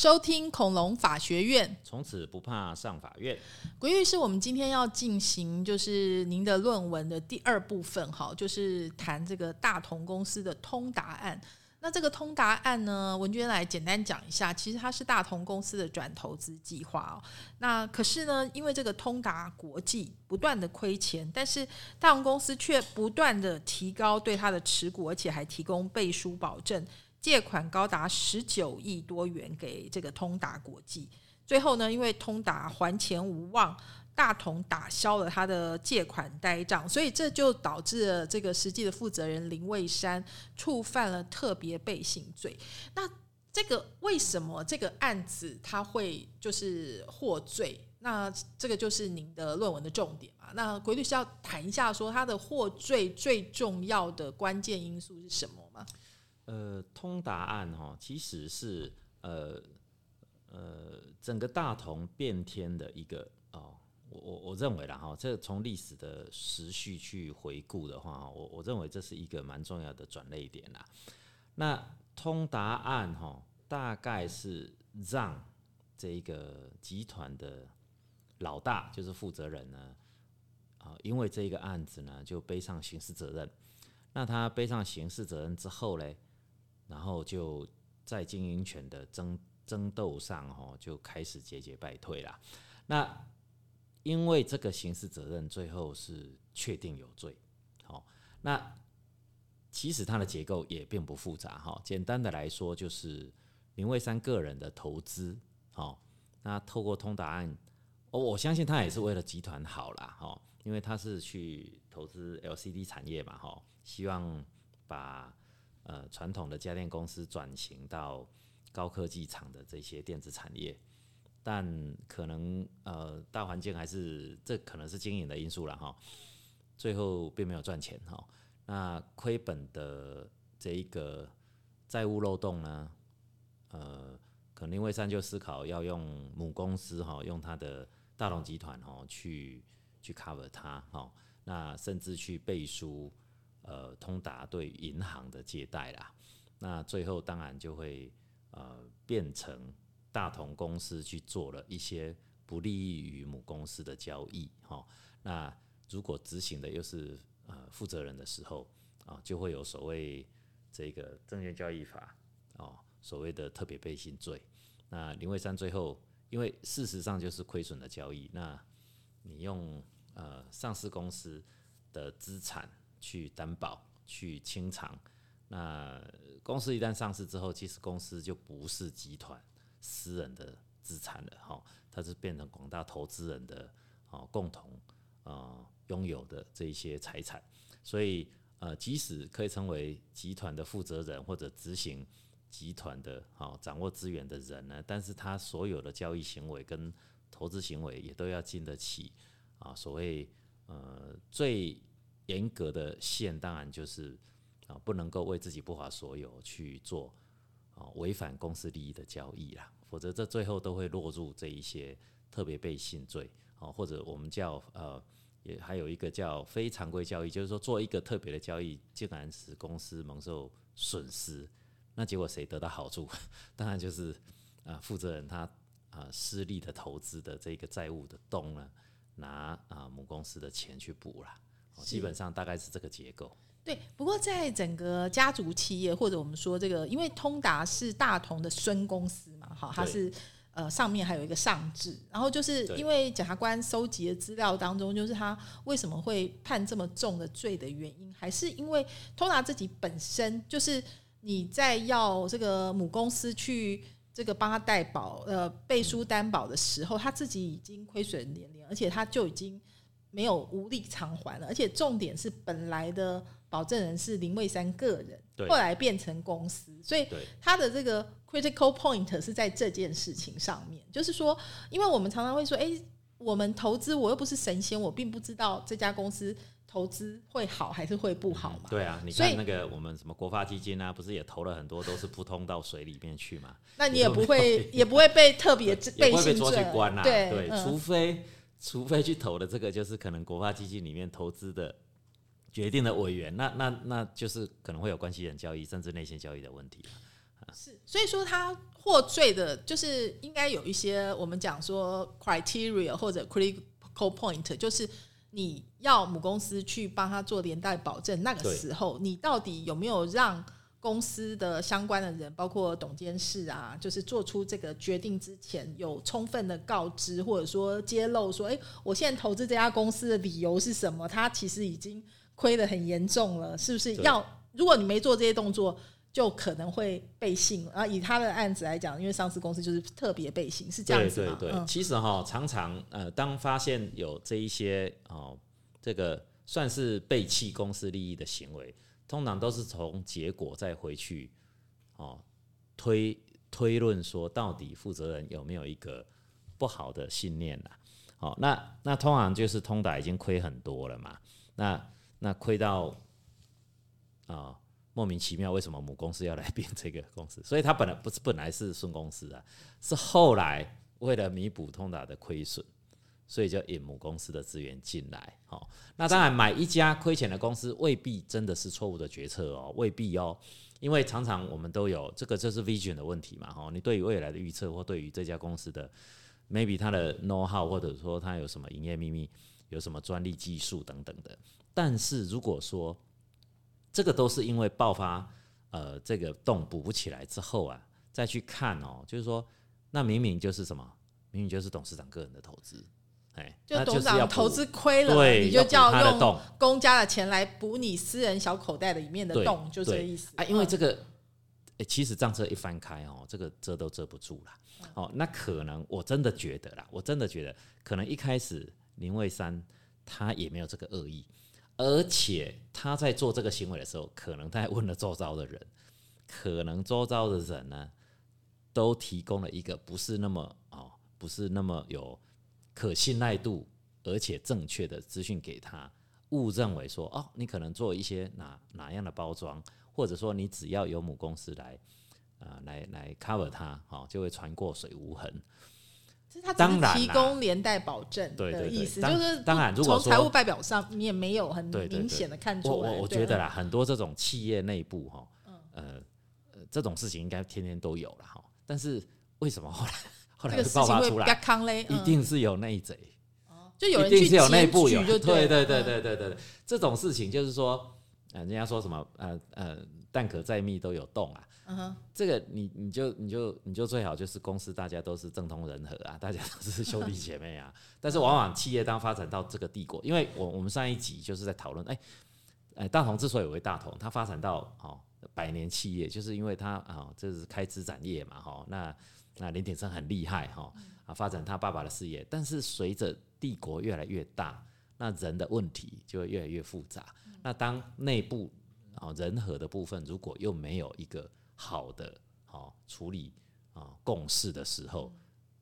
收听恐龙法学院，从此不怕上法院。鬼玉是，我们今天要进行就是您的论文的第二部分，哈，就是谈这个大同公司的通达案。那这个通达案呢，文娟来简单讲一下，其实它是大同公司的转投资计划哦。那可是呢，因为这个通达国际不断的亏钱，但是大同公司却不断的提高对它的持股，而且还提供背书保证，借款高达十九亿多元给这个通达国际。最后呢，因为通达还钱无望。大同打消了他的借款呆账，所以这就导致了这个实际的负责人林蔚山触犯了特别背信罪。那这个为什么这个案子他会就是获罪？那这个就是您的论文的重点嘛？那鬼律师要谈一下，说他的获罪最重要的关键因素是什么？呃，通达案哈，其实是呃呃整个大同变天的一个哦。我我我认为啦哈，这从历史的时序去回顾的话，我我认为这是一个蛮重要的转捩点啦。那通达案哈，大概是让这一个集团的老大，就是负责人呢，啊，因为这个案子呢，就背上刑事责任。那他背上刑事责任之后嘞，然后就在经营权的争争斗上哈，就开始节节败退啦。那因为这个刑事责任最后是确定有罪，好，那其实它的结构也并不复杂哈。简单的来说，就是林蔚山个人的投资，好，那透过通达案，我我相信他也是为了集团好啦，哈，因为他是去投资 LCD 产业嘛，哈，希望把呃传统的家电公司转型到高科技厂的这些电子产业。但可能呃大环境还是这可能是经营的因素了哈，最后并没有赚钱哈。那亏本的这一个债务漏洞呢，呃，可能因为三就思考要用母公司哈，用他的大龙集团哈去去 cover 它哈，那甚至去背书呃通达对银行的借贷啦，那最后当然就会呃变成。大同公司去做了一些不利于母公司的交易，哈，那如果执行的又是呃负责人的时候，啊，就会有所谓这个证券交易法，哦，所谓的特别背信罪。那林蔚山最后，因为事实上就是亏损的交易，那你用呃上市公司的资产去担保去清偿，那公司一旦上市之后，其实公司就不是集团。私人的资产了哈，它是变成广大投资人的啊共同啊拥有的这些财产，所以呃，即使可以成为集团的负责人或者执行集团的啊掌握资源的人呢，但是他所有的交易行为跟投资行为也都要经得起啊所谓呃最严格的线，当然就是啊不能够为自己不法所有去做啊。违反公司利益的交易啦，否则这最后都会落入这一些特别背信罪啊，或者我们叫呃，也还有一个叫非常规交易，就是说做一个特别的交易，竟然使公司蒙受损失，那结果谁得到好处？当然就是啊，负责人他啊失利的投资的这个债务的洞呢，拿啊母公司的钱去补了，基本上大概是这个结构。对，不过在整个家族企业，或者我们说这个，因为通达是大同的孙公司嘛，哈，它是呃上面还有一个上制，然后就是因为检察官收集的资料当中，就是他为什么会判这么重的罪的原因，还是因为通达自己本身就是你在要这个母公司去这个帮他代保呃背书担保的时候，他自己已经亏损连连，而且他就已经没有无力偿还了，而且重点是本来的。保证人是林蔚山个人，后来变成公司，所以他的这个 critical point 是在这件事情上面。就是说，因为我们常常会说，哎，我们投资，我又不是神仙，我并不知道这家公司投资会好还是会不好嘛。对啊，你看那个我们什么国发基金啊，不是也投了很多，都是扑通到水里面去嘛。那你也不会，也不会被特别被被抓去关啊。对，除非除非去投的这个，就是可能国发基金里面投资的。决定的委员，那那那就是可能会有关系人交易，甚至内线交易的问题是，所以说他获罪的，就是应该有一些我们讲说 criteria 或者 critical point，就是你要母公司去帮他做连带保证，那个时候你到底有没有让公司的相关的人，包括董监事啊，就是做出这个决定之前有充分的告知，或者说揭露说，哎，我现在投资这家公司的理由是什么？他其实已经亏得很严重了，是不是要？如果你没做这些动作。就可能会被信，然后以他的案子来讲，因为上市公司就是特别被信，是这样子对对对，其实哈，常常呃，当发现有这一些哦，这个算是背弃公司利益的行为，通常都是从结果再回去哦推推论说，到底负责人有没有一个不好的信念呐？好，那那通常就是通达已经亏很多了嘛，那那亏到啊。莫名其妙，为什么母公司要来变这个公司？所以它本来不是本来是顺公司啊，是后来为了弥补通达的亏损，所以就引母公司的资源进来。好，那当然买一家亏钱的公司未必真的是错误的决策哦，未必哦，因为常常我们都有这个就是 vision 的问题嘛。哈，你对于未来的预测或对于这家公司的 maybe 它的 know how 或者说它有什么营业秘密、有什么专利技术等等的，但是如果说这个都是因为爆发，呃，这个洞补不起来之后啊，再去看哦，就是说，那明明就是什么，明明就是董事长个人的投资，哎，就董事长投资亏了，你就叫用公家的钱来补你私人小口袋的里面的洞，就这意思啊。因为这个，其实账册一翻开哦，这个遮都遮不住了。哦，那可能我真的觉得啦，我真的觉得，可能一开始林蔚山他也没有这个恶意。而且他在做这个行为的时候，可能他还问了周遭的人，可能周遭的人呢，都提供了一个不是那么哦，不是那么有可信赖度，而且正确的资讯给他，误认为说哦，你可能做一些哪哪样的包装，或者说你只要有母公司来啊来来 cover 它，哦，就会船过水无痕。当然提供连带保证的意思，就是当然，如果从财务报表上你也没有很明显的看出来。我我觉得啦，很多这种企业内部哈，呃呃，这种事情应该天天都有了哈。但是为什么后来后来爆发出来，一定是有内贼，就有人去有内部有，对对对对对对对，这种事情就是说，呃，人家说什么呃呃，蛋壳再密都有洞啊。这个你你就你就你就最好就是公司大家都是政通人和啊，大家都是兄弟姐妹啊。但是往往企业当发展到这个帝国，因为我我们上一集就是在讨论，哎哎，大同之所以为大同，它发展到哦百年企业，就是因为它啊这是开枝展叶嘛哈。那那林鼎生很厉害哈啊，发展他爸爸的事业。但是随着帝国越来越大，那人的问题就会越来越复杂。那当内部啊人和的部分如果又没有一个好的，好处理啊共事的时候，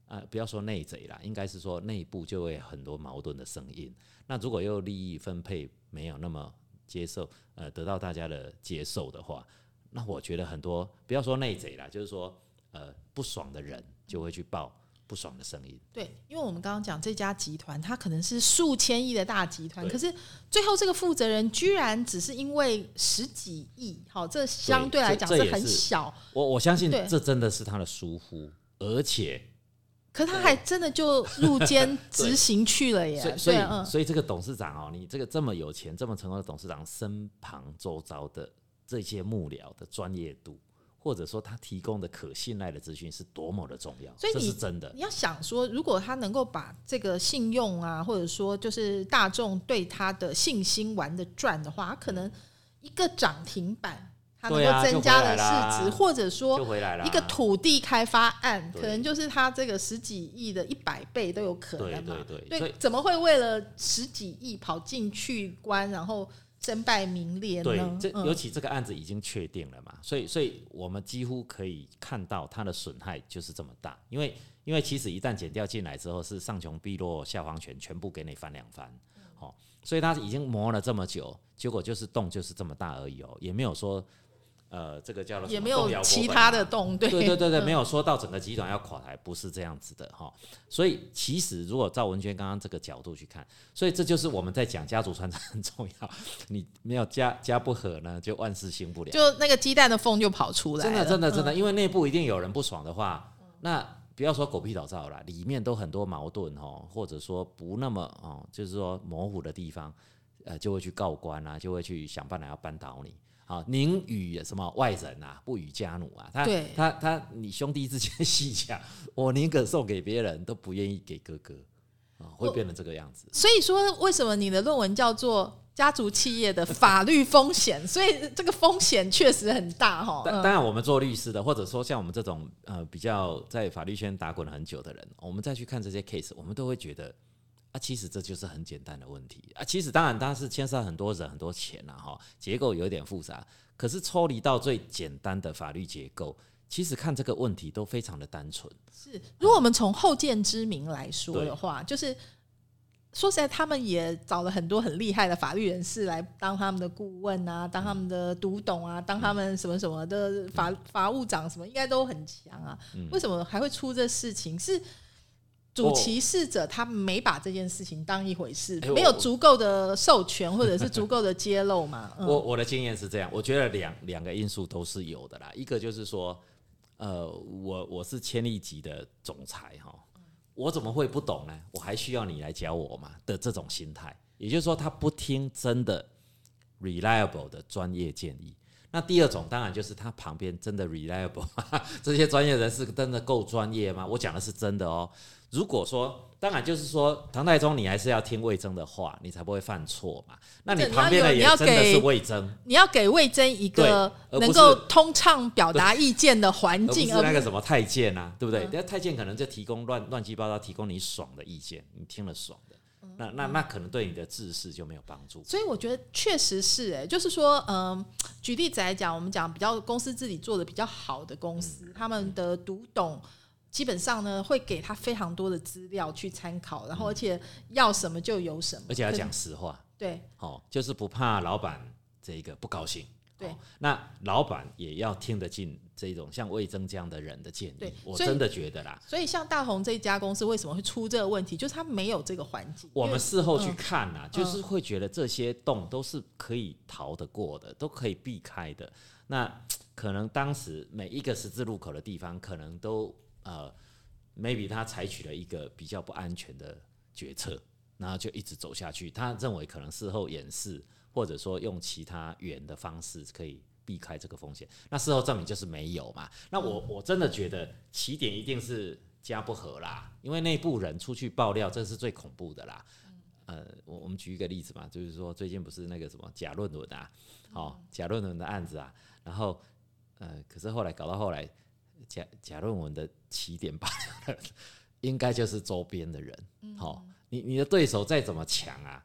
啊不要说内贼啦，应该是说内部就会很多矛盾的声音。那如果又利益分配没有那么接受，呃得到大家的接受的话，那我觉得很多不要说内贼啦，就是说呃不爽的人就会去报。不爽的声音。对，因为我们刚刚讲这家集团，它可能是数千亿的大集团，可是最后这个负责人居然只是因为十几亿，好，这相对来讲是很小。我我相信这真的是他的疏忽，而且，可他还真的就入监执行去了耶。所以，所以这个董事长哦，你这个这么有钱、这么成功的董事长，身旁周遭的这些幕僚的专业度。或者说他提供的可信赖的资讯是多么的重要，所以这是真的。你要想说，如果他能够把这个信用啊，或者说就是大众对他的信心玩的转的话，他可能一个涨停板，他能够增加了市值，或者说一个土地开发案，可能就是他这个十几亿的一百倍都有可能嘛？对对对，怎么会为了十几亿跑进去关，然后？身败名裂对，这尤其这个案子已经确定了嘛，所以，所以我们几乎可以看到它的损害就是这么大。因为，因为其实一旦减掉进来之后，是上穷碧落下黄泉，全部给你翻两番，好，所以它已经磨了这么久，结果就是洞就是这么大而已哦，也没有说呃，这个叫做也没有其他的洞，对对对对没有说到整个集团要垮台，不是这样子的哈。所以其实如果赵文娟刚刚这个角度去看，所以这就是我们在讲家族传承很重要。你没有家家不和呢，就万事兴不了。就那个鸡蛋的缝就跑出来真的真的真的，因为内部一定有人不爽的话，那不要说狗屁倒灶了，里面都很多矛盾哦，或者说不那么哦，就是说模糊的地方，呃，就会去告官啊，就会去想办法要扳倒你。好，宁与什么外人啊，不与家奴啊。他他他，你兄弟之间 细讲，我宁可送给别人，都不愿意给哥哥啊，会变成这个样子。所以说，为什么你的论文叫做家族企业的法律风险？所以这个风险确实很大哈。当然，我们做律师的，或者说像我们这种呃比较在法律圈打滚了很久的人，我们再去看这些 case，我们都会觉得啊，其实这就是很简单的问题啊。其实当然它是牵涉很多人、很多钱啊，哈，结构有点复杂。可是抽离到最简单的法律结构，其实看这个问题都非常的单纯。是，如果我们从后见之明来说的话，就是说实在，他们也找了很多很厉害的法律人士来当他们的顾问啊，当他们的读懂啊，当他们什么什么的法法务长什么，应该都很强啊。嗯为什么还会出这事情？是。主歧视者他没把这件事情当一回事，没有足够的授权或者是足够的揭露嘛？嗯、我我的经验是这样，我觉得两两个因素都是有的啦。一个就是说，呃，我我是千亿级的总裁哈，我怎么会不懂呢？我还需要你来教我嘛的这种心态，也就是说，他不听真的 reliable 的专业建议。那第二种当然就是他旁边真的 reliable，这些专业人士真的够专业吗？我讲的是真的哦。如果说，当然就是说，唐太宗你还是要听魏征的话，你才不会犯错嘛。那你对旁边的也真的是给魏征，你要给魏征一个能够通畅表达意见的环 而不是那个什么太监啊，对不对？嗯那、太监可能就提供乱乱七八糟，提供你爽的意见，你听了爽的，嗯那那那可能对你的治世就没有帮助。所以我觉得确实是、哎，就是说，嗯、举例子来讲，我们讲比较公司自己做的比较好的公司，嗯他们的读懂基本上呢会给他非常多的资料去参考，然后而且要什么就有什么，而且要讲实话，对哦，就是不怕老板这个不高兴。对哦那老板也要听得进这种像魏征这样的人的建议，我真的觉得啦。所以像大同这家公司为什么会出这个问题，就是他没有这个环境。我们事后去嗯看呐、就是会觉得这些洞都是可以逃得过的，都可以避开的。那可能当时每一个十字路口的地方，可能都呃，maybe 他采取了一个比较不安全的决策，然后就一直走下去。他认为可能事后掩饰，或者说用其他远的方式可以避开这个风险。那事后证明就是没有嘛。那我我真的觉得起点一定是家不和啦，因为内部人出去爆料，这是最恐怖的啦。呃，我我们举一个例子嘛，就是说最近不是那个什么假论文啊，哦，假论文的案子啊，然后呃，可是后来搞到后来，假假论文的起点吧 应该就是周边的人，好、你你的对手再怎么强啊，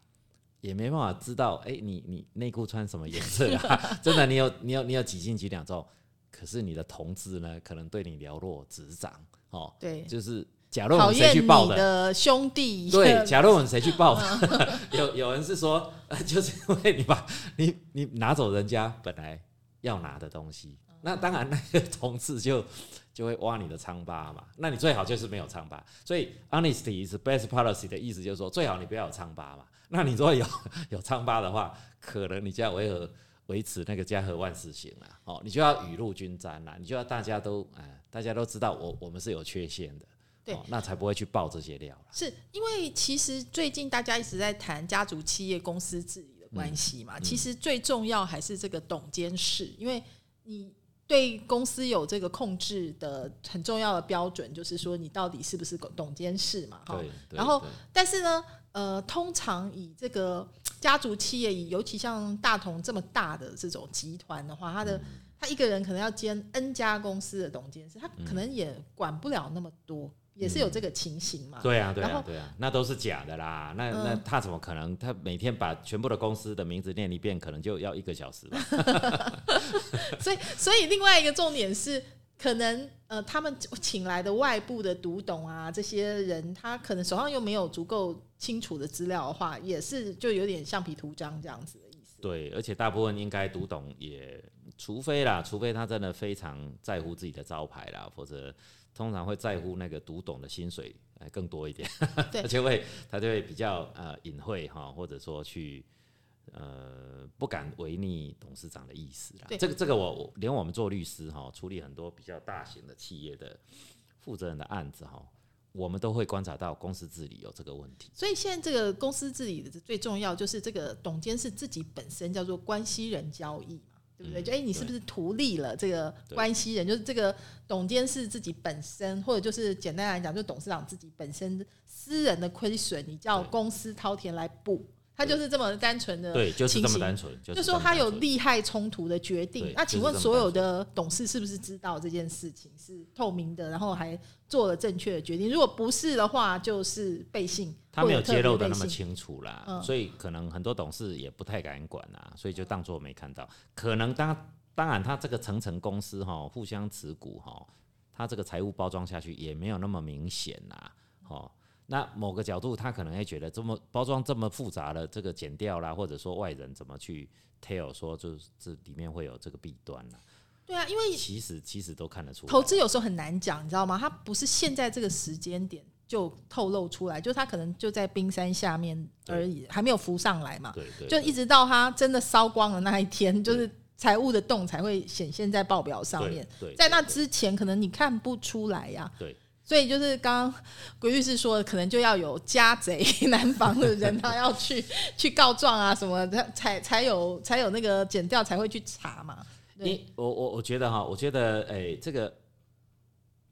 也没办法知道，哎、你你内裤穿什么颜色啊？真的，你有你有你有几斤几两重，可是你的同志呢，可能对你了若指掌，哦，对就是假论文谁去报的？的兄弟，对，假论文谁去报的？有有人是说，呃，就是因为你把你你拿走人家本来要拿的东西，那当然那个同事就 就会挖你的疮疤嘛。那你最好就是没有疮疤。所以 honesty is best policy 的意思就是说，最好你不要有疮疤嘛。那你如果有 有疮疤的话，可能你就要维和维持那个家和万事兴啦。哦，你就要雨露均沾啦，你就要大家都哎、大家都知道我我们是有缺陷的。对哦，那才不会去爆这些料啦。是因为其实最近大家一直在谈家族企业公司治理的关系嗯嘛，其实最重要还是这个董监事，因为你对公司有这个控制的很重要的标准，就是说你到底是不是董监事嘛，哈然后但是呢，呃，通常以这个家族企业，以尤其像大同这么大的这种集团的话，他嗯。的、他一个人可能要兼 N 家公司的董监事，他可能也管不了那么多，也是有这个情形嘛。对啊，对啊，对啊，那都是假的啦。那那嗯他怎么可能？他每天把全部的公司的名字念一遍，可能就要一个小时吧？所以，所以另外一个重点是，可能呃，他们请来的外部的读懂啊，这些人，他可能手上又没有足够清楚的资料的话，也是就有点橡皮图章这样子的意思。对，而且大部分应该读懂也，除非啦，除非他真的非常在乎自己的招牌啦，否则通常会在乎那个读懂的薪水哎更多一点，对 他就会他就会比较呃隐晦哈，或者说去呃不敢违逆董事长的意思啦。对这个这个我我连我们做律师哈，处理很多比较大型的企业的负责人的案子哈，我们都会观察到公司治理有这个问题。所以现在这个公司治理的最重要就是这个董监事自己本身叫做关系人交易嘛，对不对？嗯就哎、你是不是图利了这个关系人？就是这个董监事自己本身，或者就是简单来讲，就董事长自己本身私人的亏损，你叫公司掏钱来补，他就是这么单纯的。对，就是这么单纯，就就是说他有利害冲突的决定，那请问所有的董事是不是知道这件事情是透明的，然后还做了正确的决定？如果不是的话，就是背信，他没有揭露的那么清楚啦，嗯所以可能很多董事也不太敢管啦，所以就当做没看到。可能当当然，他这个层层公司哈，互相持股哈，他这个财务包装下去也没有那么明显啦，哦。那某个角度，他可能会觉得这么包装这么复杂的，这个剪掉啦，或者说外人怎么去 tell 说就是这里面会有这个弊端啦，对啊，因为其实其实都看得出来。投资有时候很难讲，你知道吗？它不是现在这个时间点就透露出来，就他可能就在冰山下面而已，还没有浮上来嘛。对对，就一直到他真的烧光的那一天，就是财务的洞才会显现在报表上面。在那之前，可能你看不出来呀、对。所以就是刚刚鬼律师说的，可能就要有家贼难防的人，他要去 去告状啊什么的，才才有才有那个剪掉才会去查嘛。对。你我我我觉得哈，我觉得诶、这个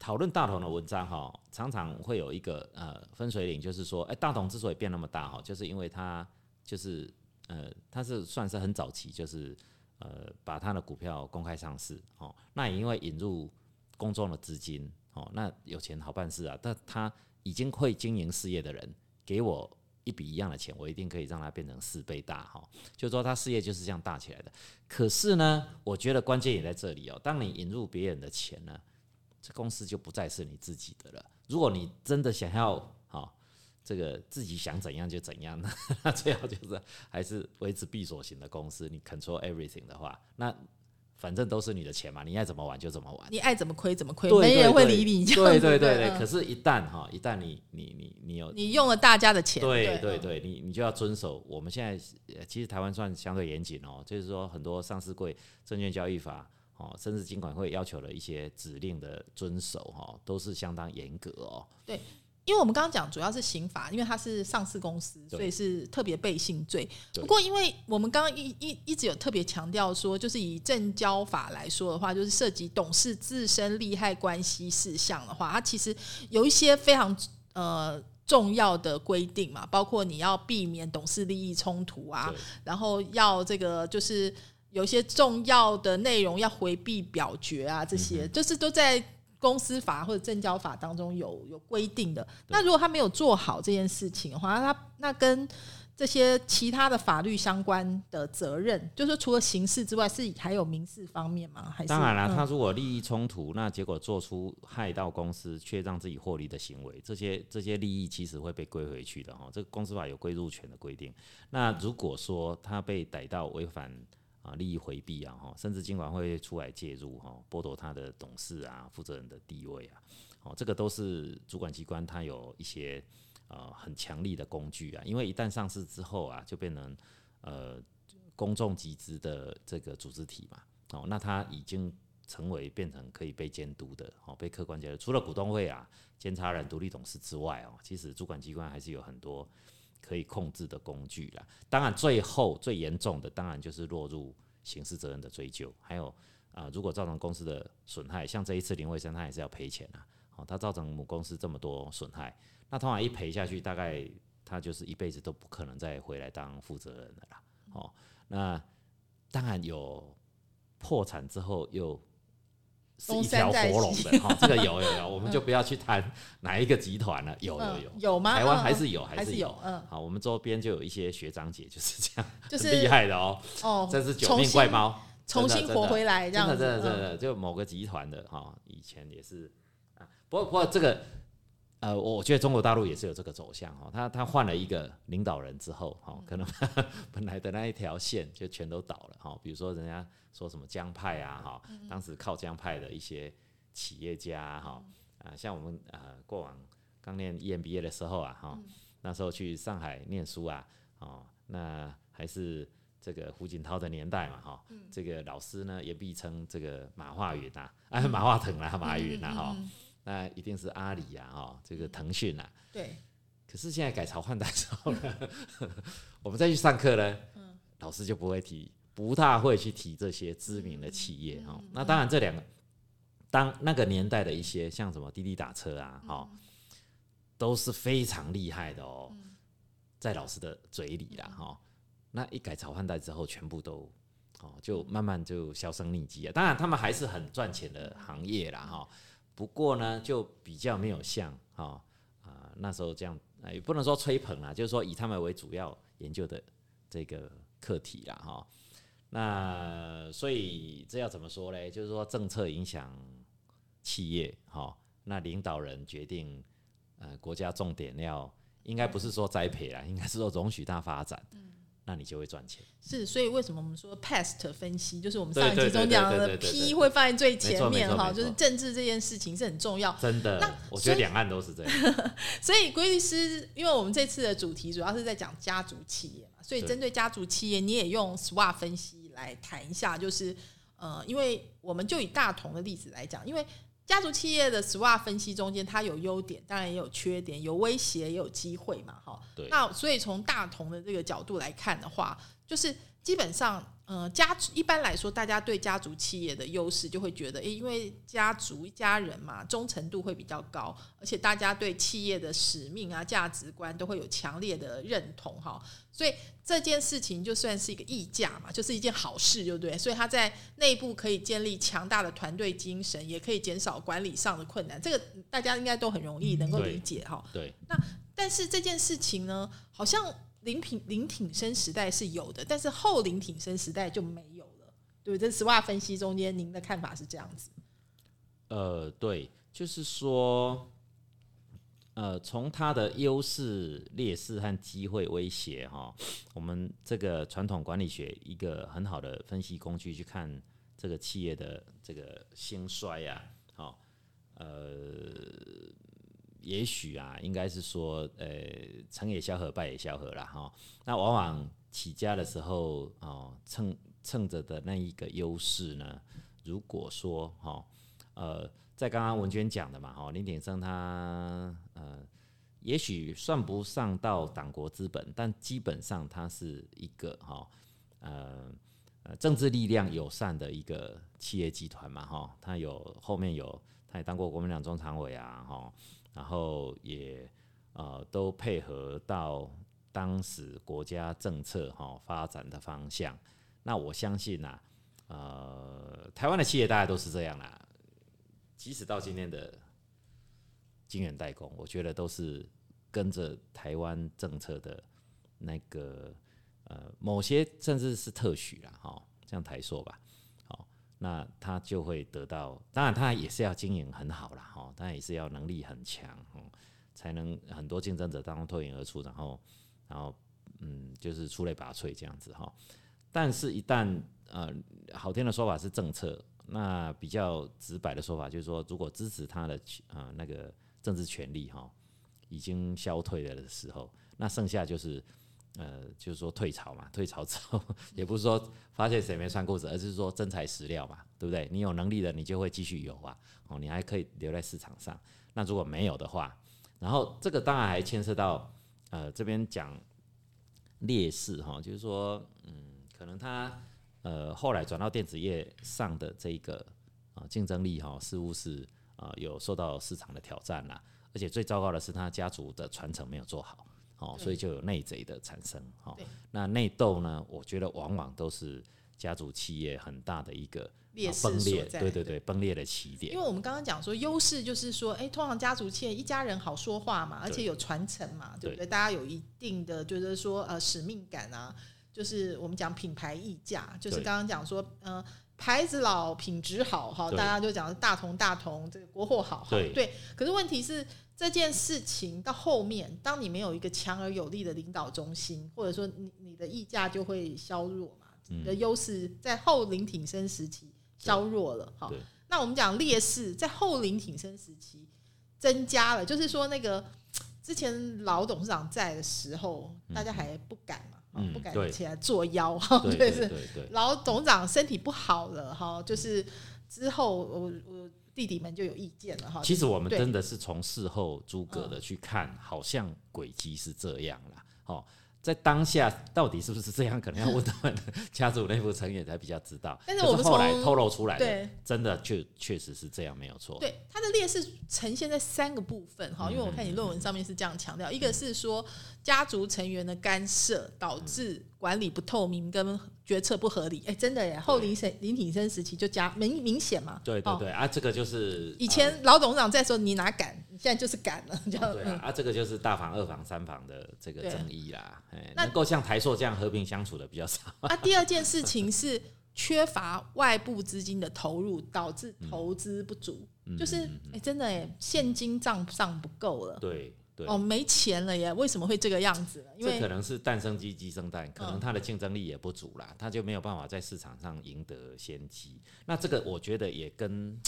讨论大同的文章哈，常常会有一个呃分水岭，就是说，哎、大同之所以变那么大哈，就是因为它就是呃，它是算是很早期，就是呃把它的股票公开上市哦，那也因为引入公众的资金哦，那有钱好办事啊，但他已经会经营事业的人给我。一笔一样的钱，我一定可以让它变成四倍大哈，就是说他事业就是这样大起来的。可是呢，我觉得关键也在这里哦。当你引入别人的钱呢，这公司就不再是你自己的了。如果你真的想要好、这个自己想怎样就怎样，那最好就是还是维持闭锁型的公司，你 control everything 的话，那反正都是你的钱嘛，你爱怎么玩就怎么玩。你爱怎么亏怎么亏，对没人会理你。对对对对，嗯可是，一旦哈，一旦你你你你有你用了大家的钱，对对嗯对，你你就要遵守。我们现在呃其实台湾算相对严谨哦，就是说很多上市柜证券交易法哦，甚至金管会要求了一些指令的遵守哈，都是相当严格哦。对因为我们刚刚讲主要是刑法，因为它是上市公司，所以是特别背信罪。不过，因为我们刚刚一一一直有特别强调说，就是以证交法来说的话，就是涉及董事自身利害关系事项的话，它其实有一些非常呃重要的规定嘛，包括你要避免董事利益冲突啊，然后要这个就是有一些重要的内容要回避表决啊，这些、嗯就是都在公司法或者证交法当中有有规定的。那如果他没有做好这件事情的话，那他那跟这些其他的法律相关的责任，就是除了刑事之外，是还有民事方面吗？还是当然了，嗯他如果利益冲突，那结果做出害到公司却让自己获利的行为，这些这些利益其实会被归回去的哈。这个公司法有归入权的规定。那如果说他被逮到违反啊利益回避啊哈，甚至尽管会出来介入哈，剥夺他的董事啊负责人的地位啊，哦，这个都是主管机关它有一些呃很强力的工具啊，因为一旦上市之后啊，就变成呃公众集资的这个组织体嘛，哦，那它已经成为变成可以被监督的，哦，被客观监督。除了股东会啊、监察人、独立董事之外哦，其实主管机关还是有很多可以控制的工具啦。当然，最后最严重的当然就是落入刑事责任的追究，还有啊、如果造成公司的损害，像这一次林卫生他也是要赔钱啊，哦，他造成母公司这么多损害，那通常一赔下去，大概他就是一辈子都不可能再回来当负责人了啦。哦，那当然有破产之后又是一条活龙的哈、这个有有有，我们就不要去谈哪一个集团了，有有嗯有，有吗？台湾嗯还是有，还是有嗯，好，我们周边就有一些学长姐就是这样，就是厉害的哦，哦，这是九命怪猫，重新活回来这样子，真的真的真嗯。的，就某个集团的哈，以前也是啊，不过不过这个呃，我觉得中国大陆也是有这个走向哈，他他换了一个领导人之后，哈，可能 本来的那一条线就全都倒了哈。比如说人家说什么江派啊，哈，当时靠江派的一些企业家哈，啊，像我们呃过往刚念 EMBA 的时候啊，哈，那时候去上海念书啊，哦，那还是这个胡锦涛的年代嘛，哈，这个老师呢也必称这个马化云呐，啊马化腾啊，马云呐，哈。那一定是阿里呀，哦，这个腾讯啊。对。可是现在改朝换代之后呢，我们再去上课呢，老师就不会提，不大会去提这些知名的企业哈。那当然，这两个当那个年代的一些像什么滴滴打车啊，哈，都是非常厉害的哦，在老师的嘴里啦，哈。那一改朝换代之后，全部都哦，就慢慢就销声匿迹啊。当然，他们还是很赚钱的行业啦，哈。不过呢，就比较没有像哈啊那时候这样，也不能说吹捧啦，就是说以他们为主要研究的这个课题啦哈。那所以这要怎么说嘞？就是说政策影响企业哈，那领导人决定呃国家重点要应该不是说栽培啦，应该是说容许它发展。那你就会赚钱。是，所以为什么我们说 past 分析，就是我们上一集中讲的 P 会放在最前面哈，就是政治这件事情是很重要。真的，那我觉得两岸都是这样。所以，规律师，因为我们这次的主题主要是在讲家族企业嘛，所以针对家族企业，你也用 SWOT 分析来谈一下，就是呃，因为我们就以大同的例子来讲，因为。家族企业的 SWOT 分析中间，它有优点，当然也有缺点，有威胁也有机会嘛，哈。对。那所以从大同的这个角度来看的话，就是基本上。呃，家一般来说，大家对家族企业的优势就会觉得，诶，因为家族一家人嘛，忠诚度会比较高，而且大家对企业的使命啊、价值观都会有强烈的认同，哈，所以这件事情就算是一个溢价嘛，就是一件好事，对不对？所以他在内部可以建立强大的团队精神，也可以减少管理上的困难，这个大家应该都很容易能够理解，哈。对。那但是这件事情呢，好像。林挺林挺身时代是有的，但是后林挺身时代就没有了，对这实话分析中间，您的看法是这样子？呃，对，就是说，呃，从它的优势、劣势和机会、威胁，哈，我们这个传统管理学一个很好的分析工具去看这个企业的这个兴衰呀，好，呃。也许啊，应该是说，呃，成也萧何，败也萧何了哈。那往往起家的时候，哦，趁趁着的那一个优势呢，如果说哈，呃，在刚刚文娟讲的嘛，哈，林鼎生他呃，也许算不上到党国资本，但基本上他是一个哈，呃呃，政治力量友善的一个企业集团嘛，哈，他有后面有，他也当过国民党中常委啊，哈。然后也呃都配合到当时国家政策哈发展的方向，那我相信呐，呃台湾的企业大家都是这样啦，即使到今天的晶圆代工，我觉得都是跟着台湾政策的那个呃某些甚至是特许啦哈，这样台说吧。那他就会得到，当然他也是要经营很好啦，哈，他也是要能力很强，哦，才能很多竞争者当中脱颖而出，然后，然后，嗯，就是出类拔萃这样子哈。但是，一旦呃，好听的说法是政策，那比较直白的说法就是说，如果支持他的啊那个政治权利哈已经消退了的时候，那剩下就是。呃，就是说退潮嘛，退潮之后 也不是说发现谁没穿裤子，而是说真材实料嘛，对不对？你有能力的，你就会继续有啊，哦，你还可以留在市场上。那如果没有的话，然后这个当然还牵涉到呃这边讲劣势哈，就是说嗯，可能他呃后来转到电子业上的这个啊竞争力哈似乎是啊有受到市场的挑战啦，而且最糟糕的是他家族的传承没有做好。哦，所以就有内贼的产生，哈。那内斗呢？我觉得往往都是家族企业很大的一个崩裂，对对对，崩裂的起点。因为我们刚刚讲说，优势就是说，哎，通常家族企业一家人好说话嘛，而且有传承嘛，对不对？大家有一定的就是说呃使命感啊，就是我们讲品牌溢价，就是刚刚讲说，呃。牌子老品质好哈，大家就讲大同大同这个国货好哈，对对。可是问题是这件事情到后面，当你没有一个强而有力的领导中心，或者说你你的溢价就会削弱嘛，你的优势在后林挺身时期削弱了哈。那我们讲劣势在后林挺身时期增加了，就是说那个之前老董事长在的时候，大家还不敢嘛，不敢起来作妖哈，对对对，老董事长身体不好了哈，就是之后我我弟弟们就有意见了哈。其实我们真的是从事后诸葛的去看，好像轨迹是这样啦。哦，在当下到底是不是这样，可能要问他们家族内部成员才比较知道。但是我们可后来透露出来的对，真的确确实是这样，没有错。对它的劣势呈现在三个部分哈，因为我看你论文上面是这样强调，一个是说家族成员的干涉导致管理不透明跟决策不合理，哎，真的耶，后林沈林挺生时期就加明明显嘛，哦对对对啊，这个就是以前老董事长在说你哪敢，你现在就是敢了，这样。对啊，啊，这个就是大房、二房、三房的这个对争议啦。哎，能够像台塑这样和平相处的比较少。啊，第二件事情是缺乏外部资金的投入，导致投资不足，嗯就是哎、真的哎，现金账上不够了，对对，哦，没钱了耶，为什么会这个样子呢？因为这可能是蛋生鸡，鸡生蛋，可能嗯它的竞争力也不足啦，它就没有办法在市场上赢得先机。那这个我觉得也跟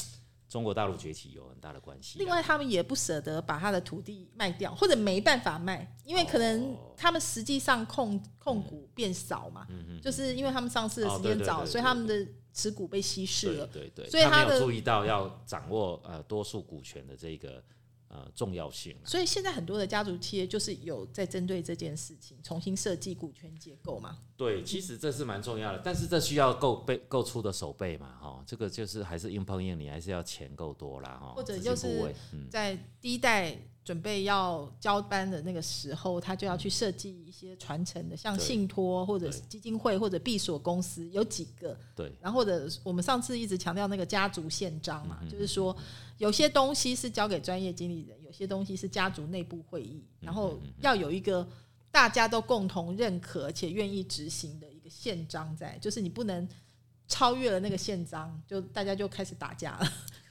中国大陆崛起有很大的关系。另外他们也不舍得把他的土地卖掉，或者没办法卖，因为可能哦他们实际上控控股变少嘛，嗯就是因为他们上市的哦时间早，所以他们的持股被稀释了。对对对，所以他的他没有注意到要掌握呃多数股权的这个呃重要性。所以现在很多的家族企业就是有在针对这件事情重新设计股权结构嘛。对，其实这是蛮重要的，但是这需要够背够粗的手背嘛，哈，这个就是还是硬碰硬，你还是要钱够多啦，哈，或者就是在第一代准备要交班的那个时候，他就要去设计一些传承的，像信托或者是基金会或者闭锁公司有几个，对。然后或者我们上次一直强调那个家族宪章嗯嘛，就是说有些东西是交给专业经理人，有些东西是家族内部会议，嗯然后要有一个大家都共同认可而且愿意执行的一个宪章在，就是你不能超越了那个宪章，就大家就开始打架了。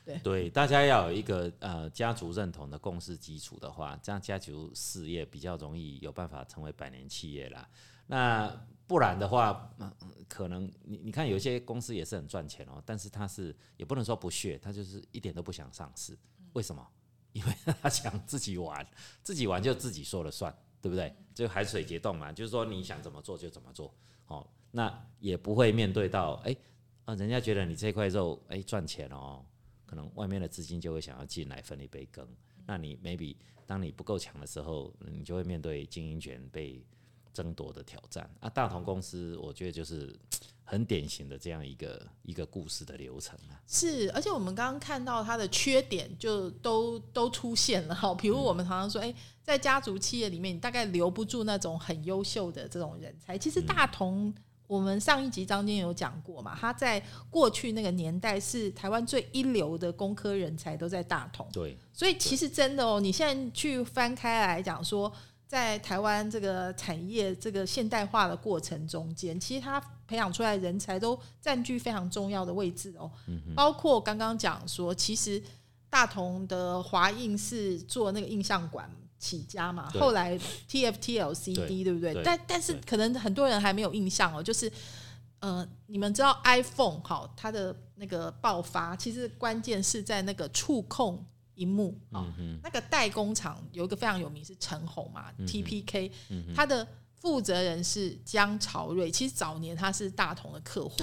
对，大家要有一个呃家族认同的共识基础的话，这样家族事业比较容易有办法成为百年企业啦。那不然的话，嗯可能你你看有些公司也是很赚钱哦，但是他是也不能说不屑，他就是一点都不想上市。为什么？因为他想自己玩，自己玩就自己说了算，对不对？就海水结冻嘛，就是说你想怎么做就怎么做。哦，那也不会面对到哎、啊，人家觉得你这块肉哎赚钱哦，可能外面的资金就会想要进来分一杯羹。那你 maybe 当你不够强的时候，你就会面对经营权被争夺的挑战。啊，大同公司我觉得就是 很典型的这样一个一个故事的流程啊。是，而且我们刚刚看到它的缺点就都都出现了哈，比如我们常常说，哎、在家族企业里面，你大概留不住那种很优秀的这种人才。其实大同，我们上一集张间有讲过嘛，他在过去那个年代是台湾最一流的工科人才都在大同，对，所以其实真的哦，你现在去翻开来讲说，在台湾这个产业这个现代化的过程中间，其实它培养出来人才都占据非常重要的位置哦。包括刚刚讲说，其实大同的华映是做那个印象馆起家嘛，对后来 TFT LCD 对对不对？对但但是可能很多人还没有印象哦，就是。呃，你们知道 iPhone 好，它的那个爆发，其实关键是在那个触控荧幕啊、那个代工厂有一个非常有名是陈红嘛、t p k 他的负责人是江朝瑞，其实早年他是大同的客户，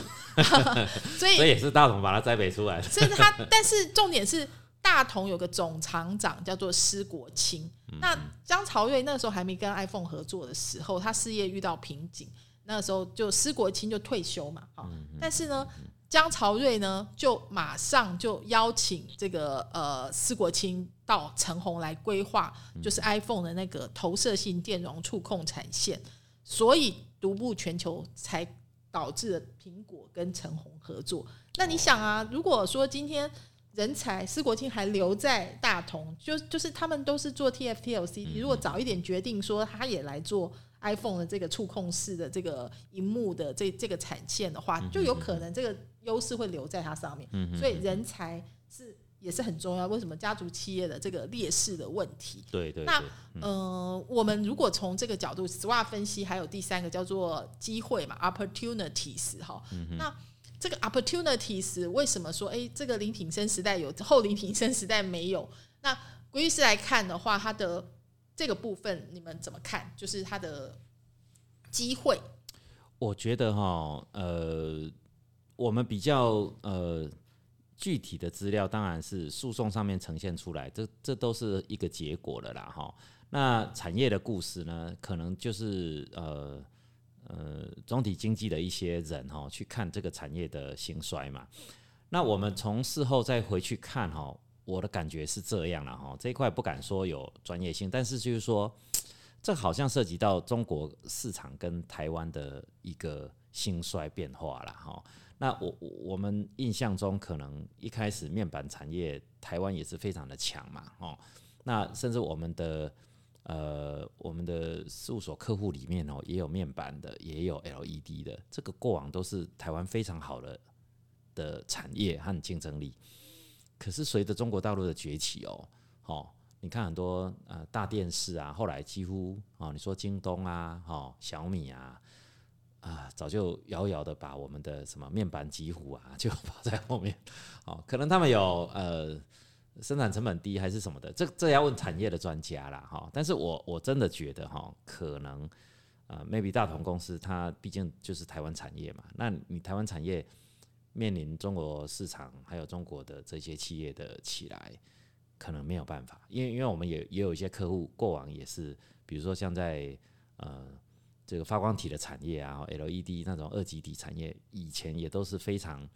所以所以也是大同把他栽培出来的。所以他，但是重点是大同有个总厂长叫做施国清。那江朝瑞那时候还没跟 iPhone 合作的时候，他事业遇到瓶颈，那个时候就施国清就退休嘛，好，但是呢。江朝瑞呢，就马上就邀请这个呃施国清到陈红来规划，就是 iPhone 的那个投射性电容触控产线，所以独步全球，才导致了苹果跟陈红合作。那你想啊，如果说今天人才施国清还留在大同，就就是他们都是做 TFT LCD，如果早一点决定说他也来做 iPhone 的这个触控式的这个荧幕的这这个产线的话，就有可能这个优势会留在它上面，所以人才是也是很重要。为什么家族企业的这个劣势的问题？对对那对，呃，我们如果从这个角度 SWOT 分析，还有第三个叫做机会嘛，opportunities 哈。那这个 opportunities 为什么说，哎，这个林挺生时代有，后林挺生时代没有？那归律师来看的话，它的这个部分你们怎么看？就是它的机会，我觉得哈，呃，我们比较呃具体的资料当然是诉讼上面呈现出来，这这都是一个结果了啦哈。那产业的故事呢，可能就是呃呃总体经济的一些人哈去看这个产业的兴衰嘛。那我们从事后再回去看哈，我的感觉是这样了哈。这一块不敢说有专业性，但是就是说。这好像涉及到中国市场跟台湾的一个兴衰变化了哈。那我我们印象中，可能一开始面板产业台湾也是非常的强嘛，哦，那甚至我们的呃我们的事务所客户里面哦，也有面板的，也有 LED 的，这个过往都是台湾非常好的的产业和竞争力。可是随着中国大陆的崛起哦，哦。你看很多呃大电视啊，后来几乎哦，你说京东啊，哦小米啊，啊早就遥遥的把我们的什么面板几乎啊 就跑在后面，哦，可能他们有呃生产成本低还是什么的，这这要问产业的专家啦，哈。但是我我真的觉得哈，可能呃 maybe 大同公司它毕竟就是台湾产业嘛，那你台湾产业面临中国市场还有中国的这些企业的起来。可能没有办法，因为因为我们也也有一些客户过往也是，比如说像在呃这个发光体的产业啊，LED 那种二级体产业，以前也都是非常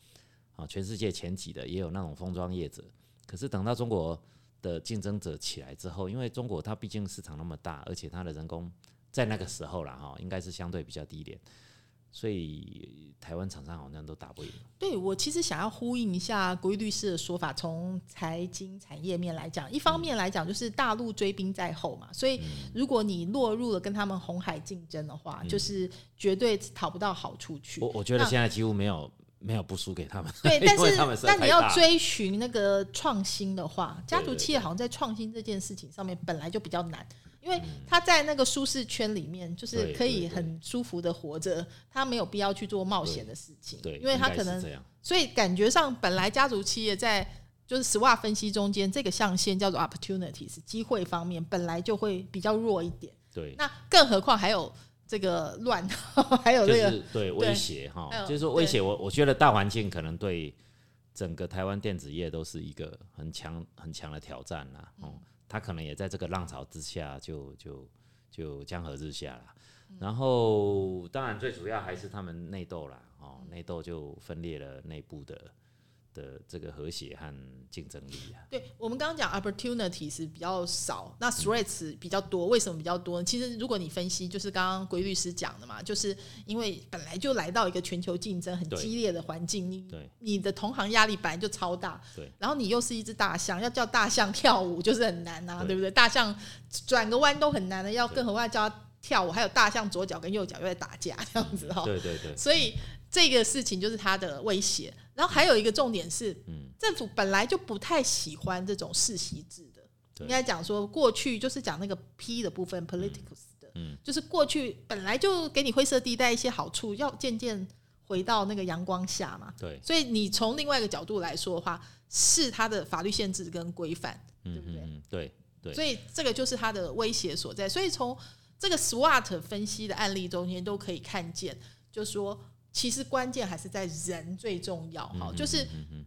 啊全世界前几的，也有那种封装业者。可是等到中国的竞争者起来之后，因为中国它毕竟市场那么大，而且它的人工在那个时候了哈，应该是相对比较低廉。所以台湾厂商好像都打不赢。对我其实想要呼应一下国玉律师的说法，从财经产业面来讲，一方面来讲就是大陆追兵在后嘛，所以如果你落入了跟他们红海竞争的话，就是绝对讨不到好处去。我我觉得现在几乎没有没有不输给他们。对，但是但你要追寻那个创新的话，家族企业好像在创新这件事情上面本来就比较难。因为他在那个舒适圈里面，就是可以很舒服的活着，他没有必要去做冒险的事情。对，因为他可能，所以感觉上本来家族企业在就是 SWOT 分析中间这个象限叫做 opportunities 机会方面本来就会比较弱一点。对，那更何况还有这个乱，还有这个对威胁哈，就是说威胁我，我觉得大环境可能对整个台湾电子业都是一个很强很强的挑战啦。哦。他可能也在这个浪潮之下，就就就江河日下了。然后，当然最主要还是他们内斗啦，哦，内斗就分裂了内部的。的这个和谐和竞争力啊，对我们刚刚讲 opportunity 是比较少，那 threats 比较多。为什么比较多呢？其实如果你分析，就是刚刚规律师讲的嘛，就是因为本来就来到一个全球竞争很激烈的环境，你你的同行压力本来就超大，对，然后你又是一只大象，要叫大象跳舞就是很难啊，对不对？大象转个弯都很难的，要更何况叫它跳舞，还有大象左脚跟右脚又在打架这样子哈，对对对，所以。这个事情就是他的威胁，然后还有一个重点是，嗯政府本来就不太喜欢这种世袭制的。应该讲说，过去就是讲那个 P 的部分，politics 的，嗯就是过去本来就给你灰色地带一些好处，要渐渐回到那个阳光下嘛。对，所以你从另外一个角度来说的话，是它的法律限制跟规范，对不对？对对。所以这个就是它的威胁所在。所以从这个 SWOT 分析的案例中间都可以看见，就是说。其实关键还是在人最重要，哈，就是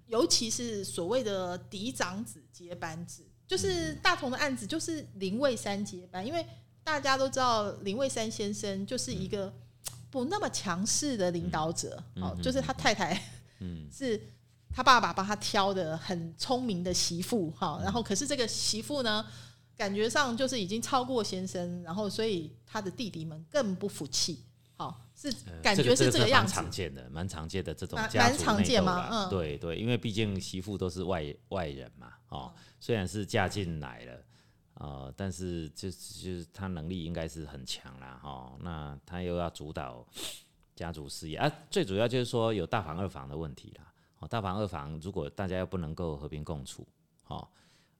尤其是所谓的嫡长子接班制，就是大同的案子就是林蔚山接班，因为大家都知道林蔚山先生就是一个不那么强势的领导者，哦，就是他太太，嗯，是他爸爸帮他挑的很聪明的媳妇，哈，然后可是这个媳妇呢，感觉上就是已经超过先生，然后所以他的弟弟们更不服气。好，是感觉是这个样子，常见的，蛮常见的这种家族常见吗？嗯，对对，因为毕竟媳妇都是外外人嘛，哦，虽然是嫁进来了，呃，但是就是就是他能力应该是很强啦，哈，那他又要主导家族事业。啊，最主要就是说有大房二房的问题啦，哦，大房二房如果大家又不能够和平共处，哦，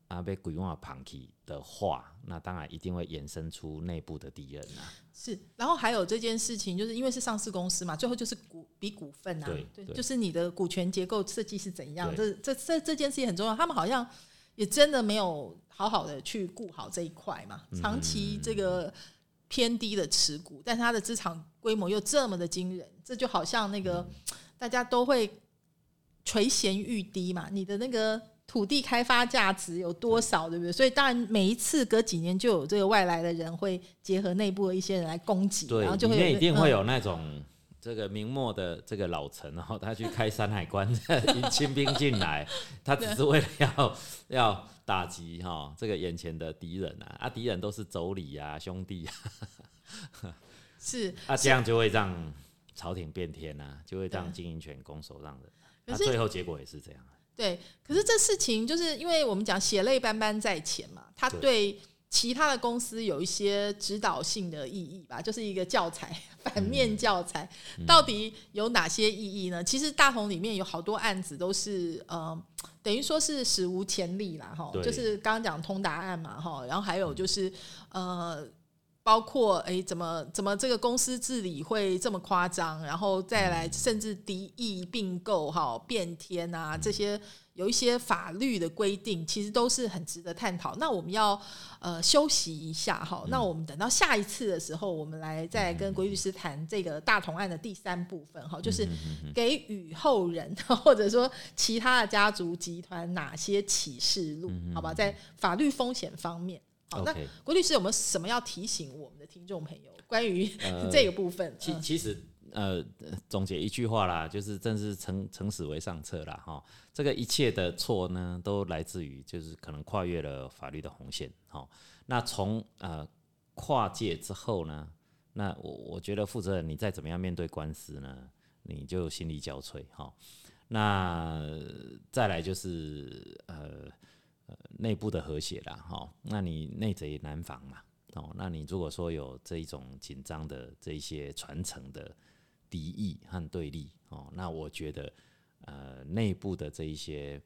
啊被鬼话旁起的话，那当然一定会衍生出内部的敌人啊。是，然后还有这件事情，就是因为是上市公司嘛，最后就是股比股份啊，对对就是你的股权结构设计是怎样，这这这这件事情很重要。他们好像也真的没有好好的去顾好这一块嘛，嗯长期这个偏低的持股，但它的资产规模又这么的惊人，这就好像那个大家都会垂涎欲滴嘛，你的那个。土地开发价值有多少，对不对？所以当然每一次隔几年就有这个外来的人会结合内部的一些人来攻击，对，然后就会有里面一定会嗯有那种这个明末的这个老臣，然后 他去开山海关，引清兵进来，他只是为了要 要打击哈、这个眼前的敌人啊，啊，敌人都是妯娌啊、兄弟啊，是啊，这样就会让朝廷变天啊，就会让经营权拱手让人，那、最后结果也是这样。对，可是这事情就是因为我们讲血泪斑斑在前嘛，他对对其他的公司有一些指导性的意义吧，就是一个教材，反面教材，到底有哪些意义呢？其实大同里面有好多案子都是呃，等于说是史无前例啦，哈，就是刚刚讲通达案嘛，哈，然后还有就是呃。包括诶，怎么怎么这个公司治理会这么夸张，然后再来甚至敌意并购哈变天啊这些有一些法律的规定，其实都是很值得探讨。那我们要呃休息一下哈，那我们等到下一次的时候，我们来再跟国律师谈这个大同案的第三部分哈，就是给予后人 或者说其他的家族集团哪些启示录，好吧，在法律风险方面。好，那郭律师有没有什么要提醒我们的听众朋友关于呃 这个部分？嗯其其实呃，总结一句话啦，就是正是诚诚实为上策啦哈。这个一切的错呢，都来自于就是可能跨越了法律的红线哈。那从呃跨界之后呢，那我我觉得负责人你再怎么样面对官司呢，你就心力交瘁哈。那再来就是呃呃内部的和谐啦哈。那你内贼难防嘛。哦，那你如果说有这一种紧张的这一些传承的敌意和对立哦，那我觉得呃内部的这一些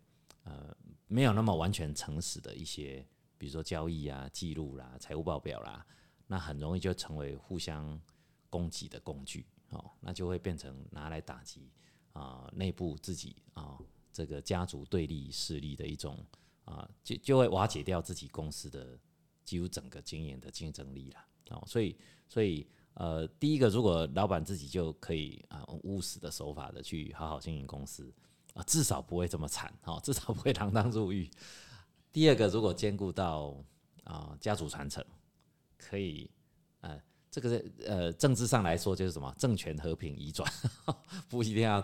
呃没有那么完全诚实的一些，比如说交易啊、记录啦、财务报表啦，那很容易就成为互相攻击的工具哦，那就会变成拿来打击啊内、部自己啊、这个家族对立势力的一种啊、就就会瓦解掉自己公司的。几乎整个经营的竞争力了。哦，所以所以呃，第一个，如果老板自己就可以啊、用务实的手法的去好好经营公司啊、至少不会这么惨，哦，至少不会锒铛入狱。第二个，如果兼顾到啊、家族传承，可以呃，这个是呃政治上来说就是什么政权和平移转，不一定要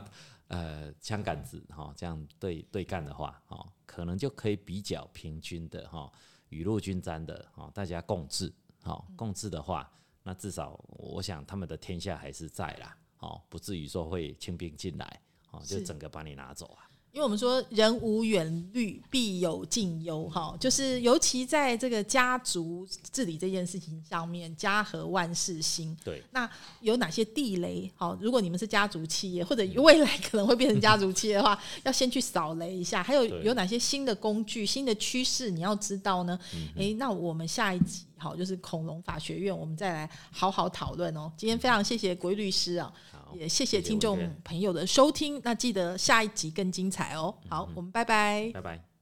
呃枪杆子哈、这样对对干的话，哦，可能就可以比较平均的哈。雨露均沾的哦，大家共治，好、共治的话，那至少我想他们的天下还是在啦，哦，不至于说会清兵进来，哦，就整个把你拿走啊。因为我们说人无远虑，必有近忧，哈，就是尤其在这个家族治理这件事情上面，家和万事兴。对，那有哪些地雷？好，如果你们是家族企业，或者未来可能会变成家族企业的话，要先去扫雷一下。还有有哪些新的工具、新的趋势你要知道呢？诶，那我们下一集好，就是恐龙法学院，我们再来好好讨论哦。今天非常谢谢国律师啊。好，也谢谢听众朋友的收听，那记得下一集更精彩哦。好，我们拜拜。拜拜。